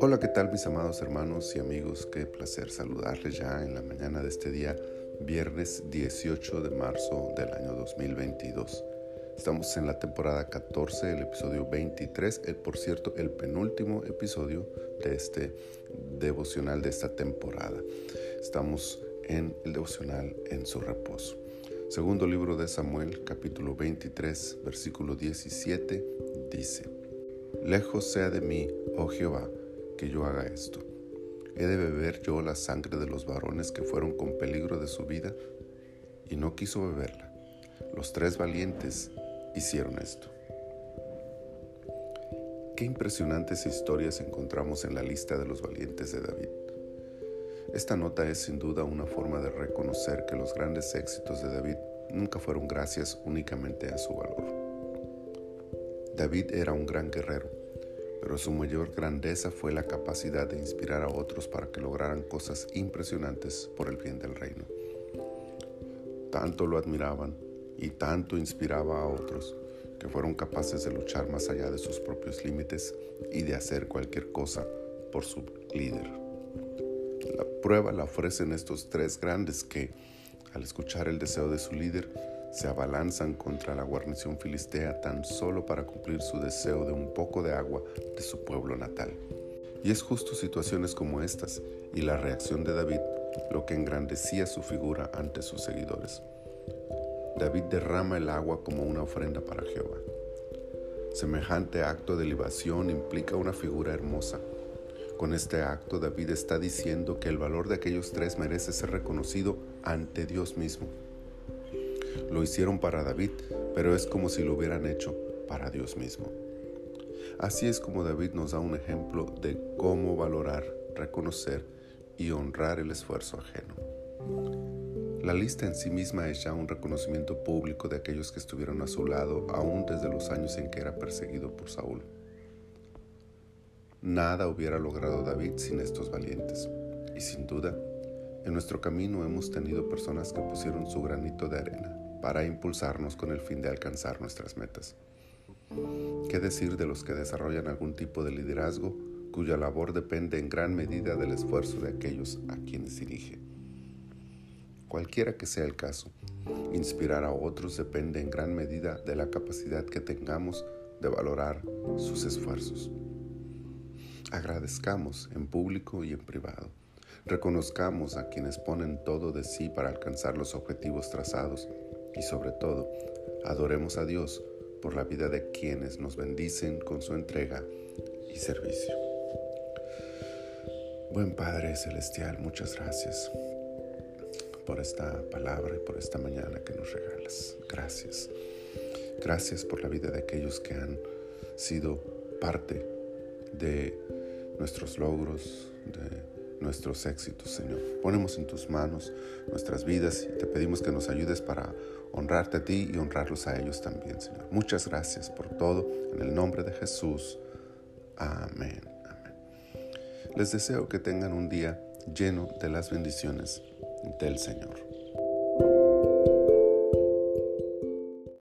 Hola, ¿qué tal mis amados hermanos y amigos? Qué placer saludarles ya en la mañana de este día, viernes 18 de marzo del año 2022. Estamos en la temporada 14, el episodio 23, el, por cierto, el penúltimo episodio de este devocional de esta temporada. Estamos en el devocional en su reposo. Segundo libro de Samuel, capítulo 23, versículo 17, dice, Lejos sea de mí, oh Jehová, que yo haga esto? ¿He de beber yo la sangre de los varones que fueron con peligro de su vida? Y no quiso beberla. Los tres valientes hicieron esto. Qué impresionantes historias encontramos en la lista de los valientes de David. Esta nota es sin duda una forma de reconocer que los grandes éxitos de David nunca fueron gracias únicamente a su valor. David era un gran guerrero, pero su mayor grandeza fue la capacidad de inspirar a otros para que lograran cosas impresionantes por el bien del reino. Tanto lo admiraban y tanto inspiraba a otros que fueron capaces de luchar más allá de sus propios límites y de hacer cualquier cosa por su líder. La prueba la ofrecen estos tres grandes que, al escuchar el deseo de su líder, se abalanzan contra la guarnición filistea tan solo para cumplir su deseo de un poco de agua de su pueblo natal. Y es justo situaciones como estas y la reacción de David lo que engrandecía su figura ante sus seguidores. David derrama el agua como una ofrenda para Jehová. Semejante acto de libación implica una figura hermosa. Con este acto David está diciendo que el valor de aquellos tres merece ser reconocido ante Dios mismo. Lo hicieron para David, pero es como si lo hubieran hecho para Dios mismo. Así es como David nos da un ejemplo de cómo valorar, reconocer y honrar el esfuerzo ajeno. La lista en sí misma es ya un reconocimiento público de aquellos que estuvieron a su lado aún desde los años en que era perseguido por Saúl. Nada hubiera logrado David sin estos valientes, y sin duda, en nuestro camino hemos tenido personas que pusieron su granito de arena para impulsarnos con el fin de alcanzar nuestras metas. ¿Qué decir de los que desarrollan algún tipo de liderazgo cuya labor depende en gran medida del esfuerzo de aquellos a quienes dirige? Cualquiera que sea el caso, inspirar a otros depende en gran medida de la capacidad que tengamos de valorar sus esfuerzos. Agradezcamos en público y en privado Reconozcamos a quienes ponen todo de sí para alcanzar los objetivos trazados y sobre todo, adoremos a Dios por la vida de quienes nos bendicen con su entrega y servicio. Buen Padre Celestial, muchas gracias por esta palabra y por esta mañana que nos regalas. Gracias. Gracias por la vida de aquellos que han sido parte de nuestros logros, de nuestros éxitos, Señor. Ponemos en tus manos nuestras vidas y te pedimos que nos ayudes para honrarte a ti y honrarlos a ellos también, Señor. Muchas gracias por todo. En el nombre de Jesús. Amén. Amén. Les deseo que tengan un día lleno de las bendiciones del Señor.